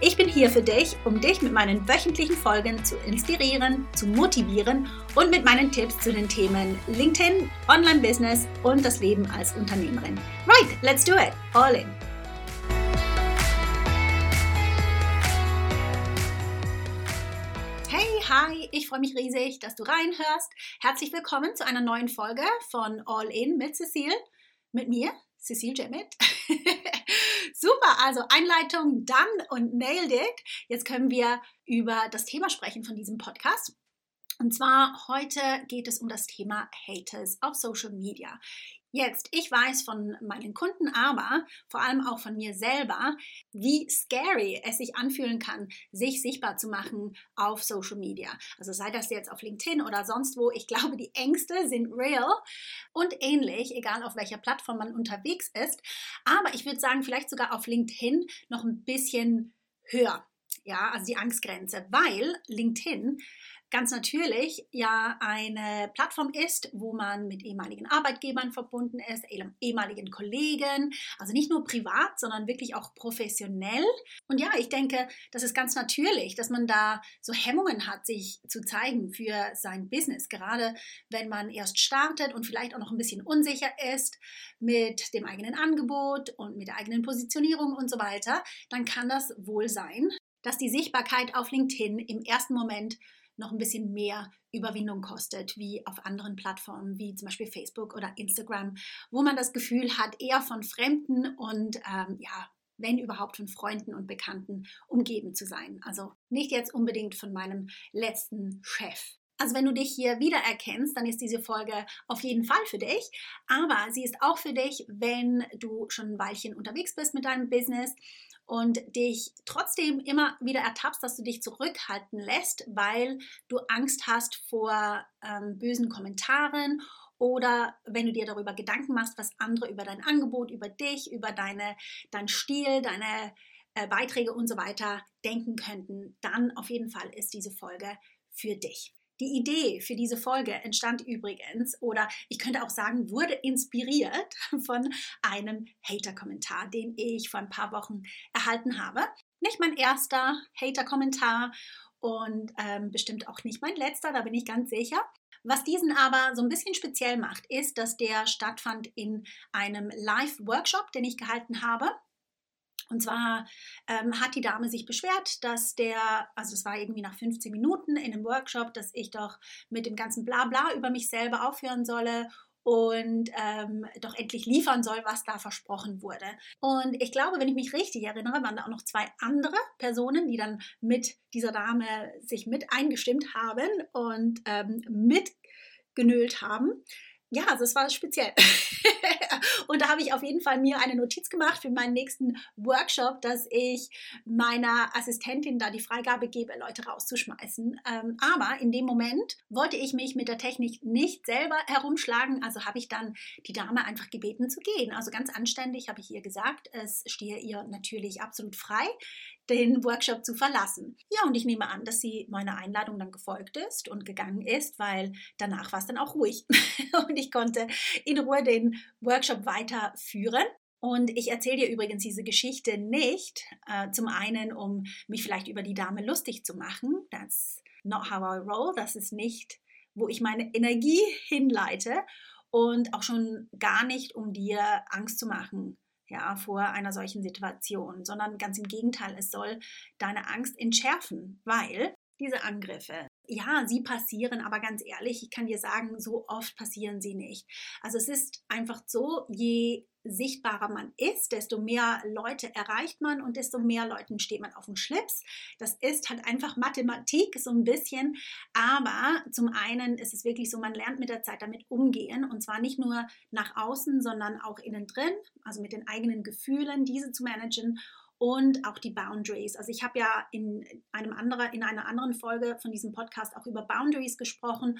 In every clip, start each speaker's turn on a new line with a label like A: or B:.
A: Ich bin hier für dich, um dich mit meinen wöchentlichen Folgen zu inspirieren, zu motivieren und mit meinen Tipps zu den Themen LinkedIn, Online-Business und das Leben als Unternehmerin. Right, let's do it. All in. Hey, hi, ich freue mich riesig, dass du reinhörst. Herzlich willkommen zu einer neuen Folge von All In mit Cecile, mit mir, Cecile Jemmet. Super, also Einleitung done und nailed it. Jetzt können wir über das Thema sprechen von diesem Podcast. Und zwar heute geht es um das Thema Haters auf Social Media. Jetzt, ich weiß von meinen Kunden, aber vor allem auch von mir selber, wie scary es sich anfühlen kann, sich sichtbar zu machen auf Social Media. Also sei das jetzt auf LinkedIn oder sonst wo. Ich glaube, die Ängste sind real und ähnlich, egal auf welcher Plattform man unterwegs ist. Aber ich würde sagen, vielleicht sogar auf LinkedIn noch ein bisschen höher. Ja, also die Angstgrenze, weil LinkedIn ganz natürlich ja eine Plattform ist, wo man mit ehemaligen Arbeitgebern verbunden ist, ehemaligen Kollegen, also nicht nur privat, sondern wirklich auch professionell. Und ja, ich denke, das ist ganz natürlich, dass man da so Hemmungen hat, sich zu zeigen für sein Business, gerade wenn man erst startet und vielleicht auch noch ein bisschen unsicher ist mit dem eigenen Angebot und mit der eigenen Positionierung und so weiter, dann kann das wohl sein, dass die Sichtbarkeit auf LinkedIn im ersten Moment noch ein bisschen mehr Überwindung kostet, wie auf anderen Plattformen wie zum Beispiel Facebook oder Instagram, wo man das Gefühl hat, eher von Fremden und ähm, ja, wenn überhaupt von Freunden und Bekannten umgeben zu sein. Also nicht jetzt unbedingt von meinem letzten Chef. Also wenn du dich hier wiedererkennst, dann ist diese Folge auf jeden Fall für dich. Aber sie ist auch für dich, wenn du schon ein Weilchen unterwegs bist mit deinem Business und dich trotzdem immer wieder ertappst, dass du dich zurückhalten lässt, weil du Angst hast vor ähm, bösen Kommentaren oder wenn du dir darüber Gedanken machst, was andere über dein Angebot, über dich, über deine, deinen Stil, deine äh, Beiträge und so weiter denken könnten, dann auf jeden Fall ist diese Folge für dich. Die Idee für diese Folge entstand übrigens, oder ich könnte auch sagen, wurde inspiriert von einem Hater-Kommentar, den ich vor ein paar Wochen erhalten habe. Nicht mein erster Hater-Kommentar und ähm, bestimmt auch nicht mein letzter, da bin ich ganz sicher. Was diesen aber so ein bisschen speziell macht, ist, dass der stattfand in einem Live-Workshop, den ich gehalten habe. Und zwar ähm, hat die Dame sich beschwert, dass der, also es war irgendwie nach 15 Minuten in einem Workshop, dass ich doch mit dem ganzen Blabla über mich selber aufhören solle und ähm, doch endlich liefern soll, was da versprochen wurde. Und ich glaube, wenn ich mich richtig erinnere, waren da auch noch zwei andere Personen, die dann mit dieser Dame sich mit eingestimmt haben und ähm, mitgenölt haben ja, also es war speziell. und da habe ich auf jeden Fall mir eine Notiz gemacht für meinen nächsten Workshop, dass ich meiner Assistentin da die Freigabe gebe, Leute rauszuschmeißen. Ähm, aber in dem Moment wollte ich mich mit der Technik nicht selber herumschlagen, also habe ich dann die Dame einfach gebeten zu gehen. Also ganz anständig habe ich ihr gesagt, es stehe ihr natürlich absolut frei, den Workshop zu verlassen. Ja, und ich nehme an, dass sie meiner Einladung dann gefolgt ist und gegangen ist, weil danach war es dann auch ruhig. und ich konnte in Ruhe den Workshop weiterführen. Und ich erzähle dir übrigens diese Geschichte nicht, äh, zum einen, um mich vielleicht über die Dame lustig zu machen. That's not how I roll. Das ist nicht, wo ich meine Energie hinleite. Und auch schon gar nicht, um dir Angst zu machen ja, vor einer solchen Situation, sondern ganz im Gegenteil, es soll deine Angst entschärfen, weil diese Angriffe, ja, sie passieren, aber ganz ehrlich, ich kann dir sagen, so oft passieren sie nicht. Also es ist einfach so, je sichtbarer man ist, desto mehr Leute erreicht man und desto mehr Leuten steht man auf dem Schlips. Das ist halt einfach Mathematik so ein bisschen, aber zum einen ist es wirklich so, man lernt mit der Zeit damit umgehen und zwar nicht nur nach außen, sondern auch innen drin, also mit den eigenen Gefühlen, diese zu managen und auch die Boundaries. Also ich habe ja in, einem anderen, in einer anderen Folge von diesem Podcast auch über Boundaries gesprochen.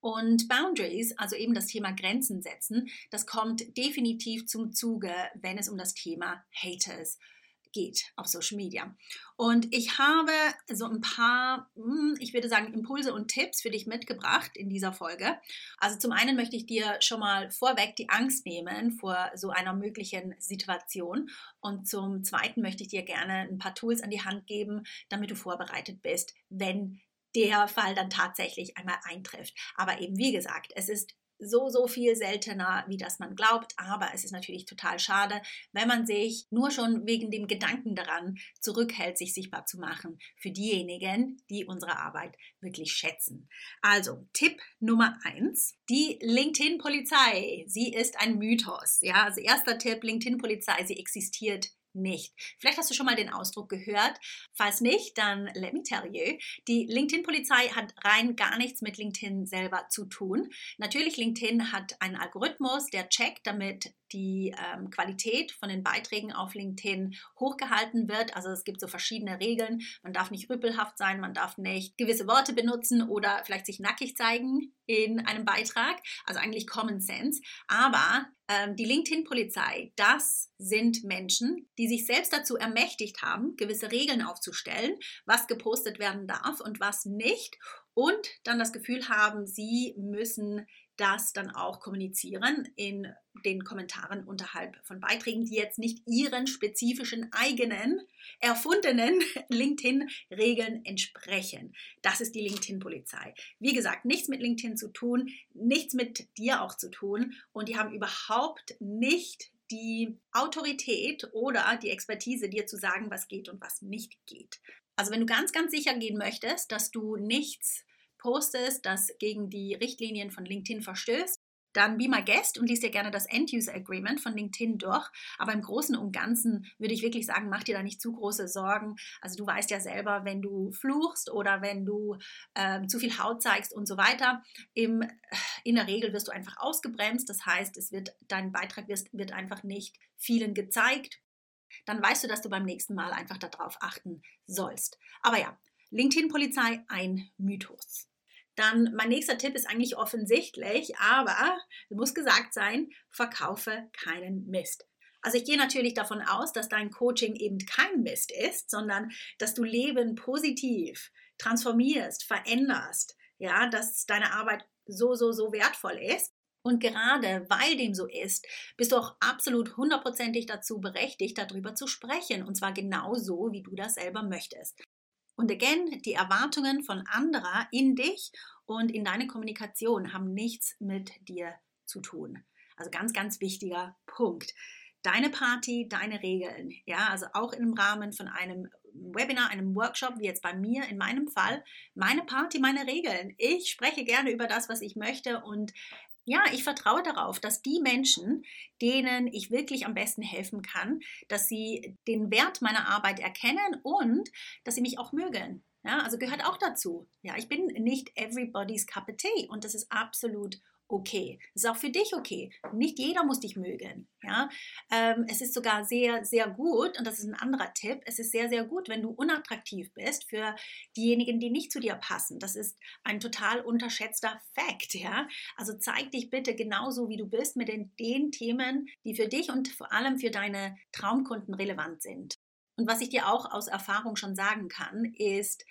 A: Und Boundaries, also eben das Thema Grenzen setzen, das kommt definitiv zum Zuge, wenn es um das Thema Haters geht geht auf Social Media. Und ich habe so ein paar, hm, ich würde sagen, Impulse und Tipps für dich mitgebracht in dieser Folge. Also zum einen möchte ich dir schon mal vorweg die Angst nehmen vor so einer möglichen Situation. Und zum zweiten möchte ich dir gerne ein paar Tools an die Hand geben, damit du vorbereitet bist, wenn der Fall dann tatsächlich einmal eintrifft. Aber eben, wie gesagt, es ist so, so viel seltener, wie das man glaubt. Aber es ist natürlich total schade, wenn man sich nur schon wegen dem Gedanken daran zurückhält, sich sichtbar zu machen für diejenigen, die unsere Arbeit wirklich schätzen. Also Tipp Nummer eins: die LinkedIn-Polizei. Sie ist ein Mythos. Ja, also erster Tipp: LinkedIn-Polizei. Sie existiert nicht. Vielleicht hast du schon mal den Ausdruck gehört. Falls nicht, dann let me tell you. Die LinkedIn-Polizei hat rein gar nichts mit LinkedIn selber zu tun. Natürlich, LinkedIn hat einen Algorithmus, der checkt, damit die ähm, Qualität von den Beiträgen auf LinkedIn hochgehalten wird. Also es gibt so verschiedene Regeln. Man darf nicht rüppelhaft sein, man darf nicht gewisse Worte benutzen oder vielleicht sich nackig zeigen in einem Beitrag. Also eigentlich Common Sense. Aber ähm, die LinkedIn-Polizei, das sind Menschen, die sich selbst dazu ermächtigt haben, gewisse Regeln aufzustellen, was gepostet werden darf und was nicht. Und dann das Gefühl haben, sie müssen das dann auch kommunizieren in den Kommentaren unterhalb von Beiträgen, die jetzt nicht ihren spezifischen eigenen, erfundenen LinkedIn-Regeln entsprechen. Das ist die LinkedIn-Polizei. Wie gesagt, nichts mit LinkedIn zu tun, nichts mit dir auch zu tun und die haben überhaupt nicht die Autorität oder die Expertise, dir zu sagen, was geht und was nicht geht. Also wenn du ganz, ganz sicher gehen möchtest, dass du nichts postest, das gegen die Richtlinien von LinkedIn verstößt, dann be my guest und liest dir gerne das End-User Agreement von LinkedIn durch. Aber im Großen und Ganzen würde ich wirklich sagen, mach dir da nicht zu große Sorgen. Also du weißt ja selber, wenn du fluchst oder wenn du äh, zu viel Haut zeigst und so weiter, im, in der Regel wirst du einfach ausgebremst. Das heißt, es wird, dein Beitrag wird, wird einfach nicht vielen gezeigt. Dann weißt du, dass du beim nächsten Mal einfach darauf achten sollst. Aber ja, LinkedIn-Polizei ein Mythos. Dann mein nächster Tipp ist eigentlich offensichtlich, aber muss gesagt sein, verkaufe keinen Mist. Also ich gehe natürlich davon aus, dass dein Coaching eben kein Mist ist, sondern dass du Leben positiv transformierst, veränderst, ja, dass deine Arbeit so, so, so wertvoll ist. Und gerade weil dem so ist, bist du auch absolut hundertprozentig dazu berechtigt, darüber zu sprechen. Und zwar genau so, wie du das selber möchtest. Und again, die Erwartungen von anderer in dich und in deine Kommunikation haben nichts mit dir zu tun. Also ganz, ganz wichtiger Punkt. Deine Party, deine Regeln. Ja, also auch im Rahmen von einem Webinar, einem Workshop, wie jetzt bei mir in meinem Fall, meine Party, meine Regeln. Ich spreche gerne über das, was ich möchte und ja, ich vertraue darauf, dass die Menschen, denen ich wirklich am besten helfen kann, dass sie den Wert meiner Arbeit erkennen und dass sie mich auch mögen. Ja, also gehört auch dazu. Ja, ich bin nicht everybody's cup of tea und das ist absolut okay. Es ist auch für dich okay. Nicht jeder muss dich mögen. Ja? Ähm, es ist sogar sehr, sehr gut, und das ist ein anderer Tipp, es ist sehr, sehr gut, wenn du unattraktiv bist für diejenigen, die nicht zu dir passen. Das ist ein total unterschätzter Fakt. Ja? Also zeig dich bitte genauso, wie du bist, mit den, den Themen, die für dich und vor allem für deine Traumkunden relevant sind. Und was ich dir auch aus Erfahrung schon sagen kann, ist,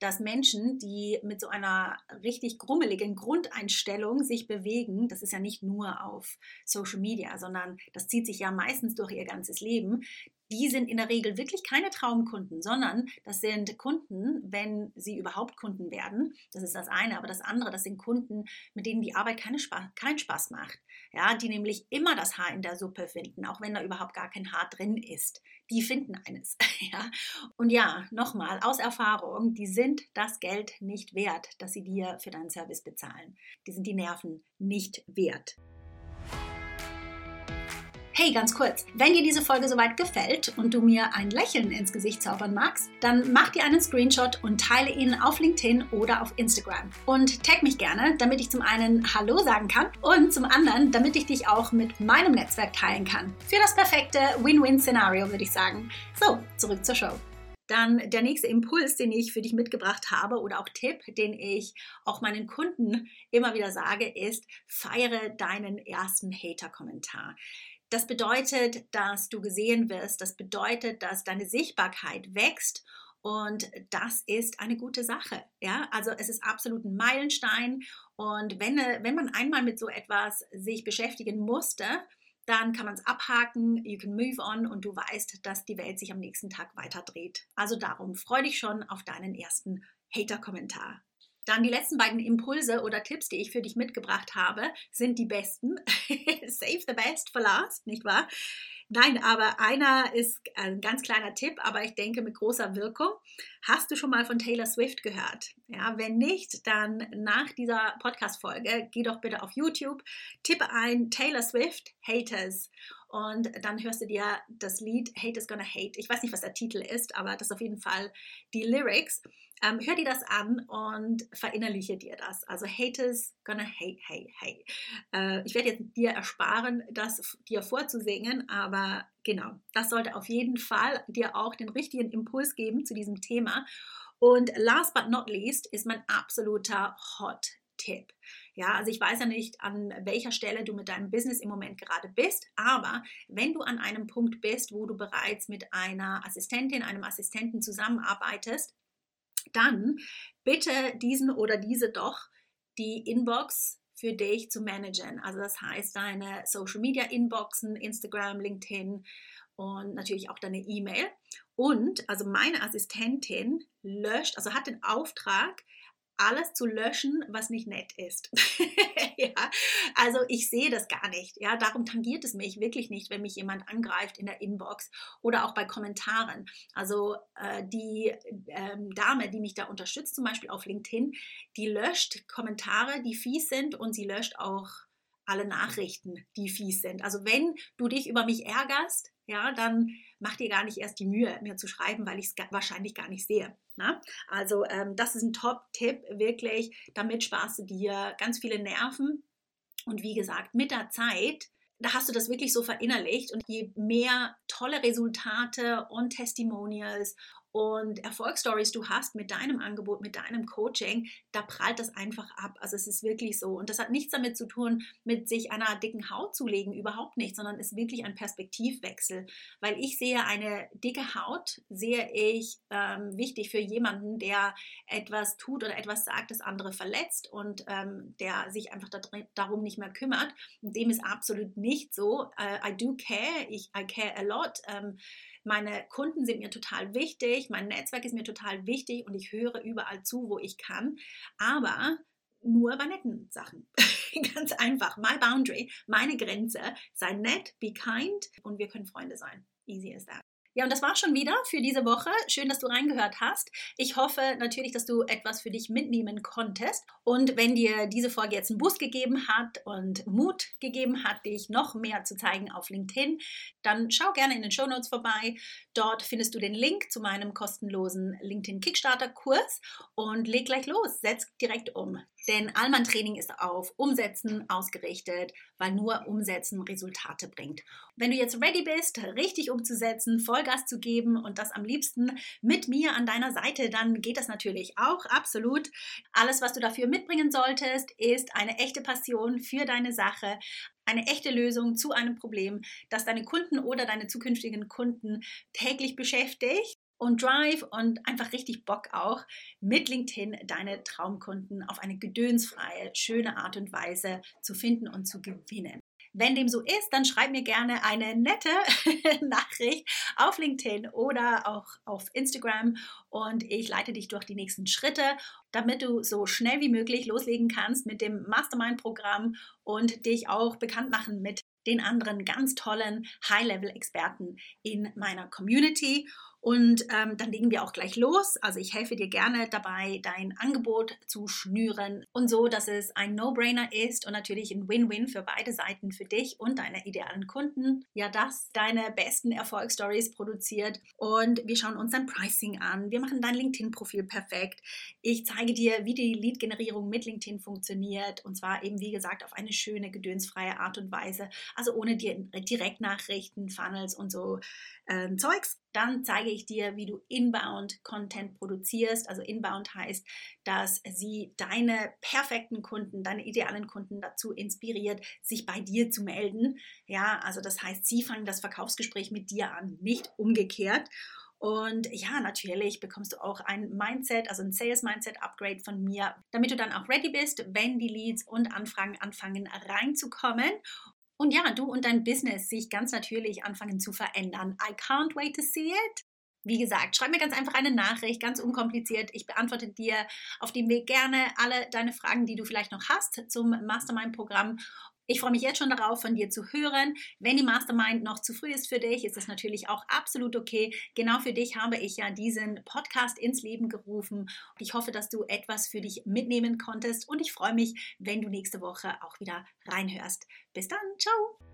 A: dass Menschen, die mit so einer richtig grummeligen Grundeinstellung sich bewegen, das ist ja nicht nur auf Social Media, sondern das zieht sich ja meistens durch ihr ganzes Leben, die sind in der Regel wirklich keine Traumkunden, sondern das sind Kunden, wenn sie überhaupt Kunden werden. Das ist das eine. Aber das andere, das sind Kunden, mit denen die Arbeit keine Spaß, keinen Spaß macht. Ja, die nämlich immer das Haar in der Suppe finden, auch wenn da überhaupt gar kein Haar drin ist. Die finden eines. Ja? Und ja, nochmal aus Erfahrung, die sind das Geld nicht wert, das sie dir für deinen Service bezahlen. Die sind die Nerven nicht wert. Hey, ganz kurz, wenn dir diese Folge soweit gefällt und du mir ein Lächeln ins Gesicht zaubern magst, dann mach dir einen Screenshot und teile ihn auf LinkedIn oder auf Instagram. Und tag mich gerne, damit ich zum einen Hallo sagen kann und zum anderen, damit ich dich auch mit meinem Netzwerk teilen kann. Für das perfekte Win-Win-Szenario, würde ich sagen. So, zurück zur Show. Dann der nächste Impuls, den ich für dich mitgebracht habe oder auch Tipp, den ich auch meinen Kunden immer wieder sage, ist, feiere deinen ersten Hater-Kommentar. Das bedeutet, dass du gesehen wirst. Das bedeutet, dass deine Sichtbarkeit wächst. Und das ist eine gute Sache. Ja, also es ist absolut ein Meilenstein. Und wenn, wenn man einmal mit so etwas sich beschäftigen musste, dann kann man es abhaken, you can move on und du weißt, dass die Welt sich am nächsten Tag weiter dreht. Also darum, freu dich schon auf deinen ersten Hater-Kommentar. Dann die letzten beiden Impulse oder Tipps, die ich für dich mitgebracht habe, sind die besten. Save the best for last, nicht wahr? Nein, aber einer ist ein ganz kleiner Tipp, aber ich denke mit großer Wirkung. Hast du schon mal von Taylor Swift gehört? Ja, wenn nicht, dann nach dieser Podcast-Folge geh doch bitte auf YouTube, tippe ein Taylor Swift Haters und dann hörst du dir das Lied Hate is Gonna Hate. Ich weiß nicht, was der Titel ist, aber das ist auf jeden Fall die Lyrics. Ähm, hör dir das an und verinnerliche dir das. Also hate is gonna hate, hey, hey. Äh, ich werde jetzt dir ersparen, das dir vorzusingen, aber genau, das sollte auf jeden Fall dir auch den richtigen Impuls geben zu diesem Thema. Und last but not least ist mein absoluter Hot Tipp. Ja, also ich weiß ja nicht, an welcher Stelle du mit deinem Business im Moment gerade bist, aber wenn du an einem Punkt bist, wo du bereits mit einer Assistentin, einem Assistenten zusammenarbeitest, dann bitte diesen oder diese doch die Inbox für dich zu managen. Also das heißt deine Social Media Inboxen, Instagram, LinkedIn und natürlich auch deine E-Mail. Und also meine Assistentin löscht, also hat den Auftrag, alles zu löschen, was nicht nett ist. ja, also ich sehe das gar nicht. Ja, darum tangiert es mich wirklich nicht, wenn mich jemand angreift in der Inbox oder auch bei Kommentaren. Also äh, die ähm, Dame, die mich da unterstützt, zum Beispiel auf LinkedIn, die löscht Kommentare, die fies sind und sie löscht auch alle Nachrichten, die fies sind. Also wenn du dich über mich ärgerst, ja, dann mach dir gar nicht erst die Mühe, mir zu schreiben, weil ich es wahrscheinlich gar nicht sehe. Ne? Also ähm, das ist ein Top-Tipp, wirklich. Damit sparst du dir ganz viele Nerven. Und wie gesagt, mit der Zeit da hast du das wirklich so verinnerlicht und je mehr tolle Resultate und Testimonials und Erfolgsstories du hast mit deinem Angebot, mit deinem Coaching, da prallt das einfach ab. Also es ist wirklich so. Und das hat nichts damit zu tun, mit sich einer dicken Haut zu legen, überhaupt nicht, sondern ist wirklich ein Perspektivwechsel. Weil ich sehe eine dicke Haut, sehe ich ähm, wichtig für jemanden, der etwas tut oder etwas sagt, das andere verletzt und ähm, der sich einfach darum nicht mehr kümmert. Und dem ist absolut nicht so. Uh, I do care, ich, I care a lot. Ähm, meine Kunden sind mir total wichtig, mein Netzwerk ist mir total wichtig und ich höre überall zu, wo ich kann. Aber nur bei netten Sachen. Ganz einfach. My boundary, meine Grenze. Sei nett, be kind und wir können Freunde sein. Easy as that. Ja, und das war schon wieder für diese Woche. Schön, dass du reingehört hast. Ich hoffe natürlich, dass du etwas für dich mitnehmen konntest. Und wenn dir diese Folge jetzt einen Boost gegeben hat und Mut gegeben hat, dich noch mehr zu zeigen auf LinkedIn, dann schau gerne in den Show Notes vorbei. Dort findest du den Link zu meinem kostenlosen LinkedIn Kickstarter Kurs und leg gleich los. Setz direkt um. Denn Allmann Training ist auf Umsetzen ausgerichtet, weil nur Umsetzen Resultate bringt. Wenn du jetzt ready bist, richtig umzusetzen, Vollgas zu geben und das am liebsten mit mir an deiner Seite, dann geht das natürlich auch absolut. Alles, was du dafür mitbringen solltest, ist eine echte Passion für deine Sache, eine echte Lösung zu einem Problem, das deine Kunden oder deine zukünftigen Kunden täglich beschäftigt und Drive und einfach richtig Bock auch, mit LinkedIn deine Traumkunden auf eine gedönsfreie, schöne Art und Weise zu finden und zu gewinnen. Wenn dem so ist, dann schreib mir gerne eine nette Nachricht auf LinkedIn oder auch auf Instagram und ich leite dich durch die nächsten Schritte, damit du so schnell wie möglich loslegen kannst mit dem Mastermind-Programm und dich auch bekannt machen mit den anderen ganz tollen High-Level-Experten in meiner Community. Und ähm, dann legen wir auch gleich los. Also ich helfe dir gerne dabei, dein Angebot zu schnüren und so, dass es ein No-Brainer ist und natürlich ein Win-Win für beide Seiten, für dich und deine idealen Kunden. Ja, das deine besten Erfolgsstories produziert. Und wir schauen uns dein Pricing an. Wir machen dein LinkedIn-Profil perfekt. Ich zeige dir, wie die Lead-Generierung mit LinkedIn funktioniert. Und zwar eben, wie gesagt, auf eine schöne, gedönsfreie Art und Weise. Also ohne dir Direktnachrichten, Funnels und so äh, Zeugs. Dann zeige ich dir, wie du Inbound Content produzierst. Also Inbound heißt, dass sie deine perfekten Kunden, deine idealen Kunden dazu inspiriert, sich bei dir zu melden. Ja, also das heißt, sie fangen das Verkaufsgespräch mit dir an, nicht umgekehrt. Und ja, natürlich bekommst du auch ein Mindset, also ein Sales Mindset Upgrade von mir, damit du dann auch ready bist, wenn die Leads und Anfragen anfangen reinzukommen. Und ja, du und dein Business sich ganz natürlich anfangen zu verändern. I can't wait to see it. Wie gesagt, schreib mir ganz einfach eine Nachricht, ganz unkompliziert. Ich beantworte dir auf dem Weg gerne alle deine Fragen, die du vielleicht noch hast zum Mastermind-Programm. Ich freue mich jetzt schon darauf, von dir zu hören. Wenn die Mastermind noch zu früh ist für dich, ist das natürlich auch absolut okay. Genau für dich habe ich ja diesen Podcast ins Leben gerufen. Ich hoffe, dass du etwas für dich mitnehmen konntest und ich freue mich, wenn du nächste Woche auch wieder reinhörst. Bis dann, ciao!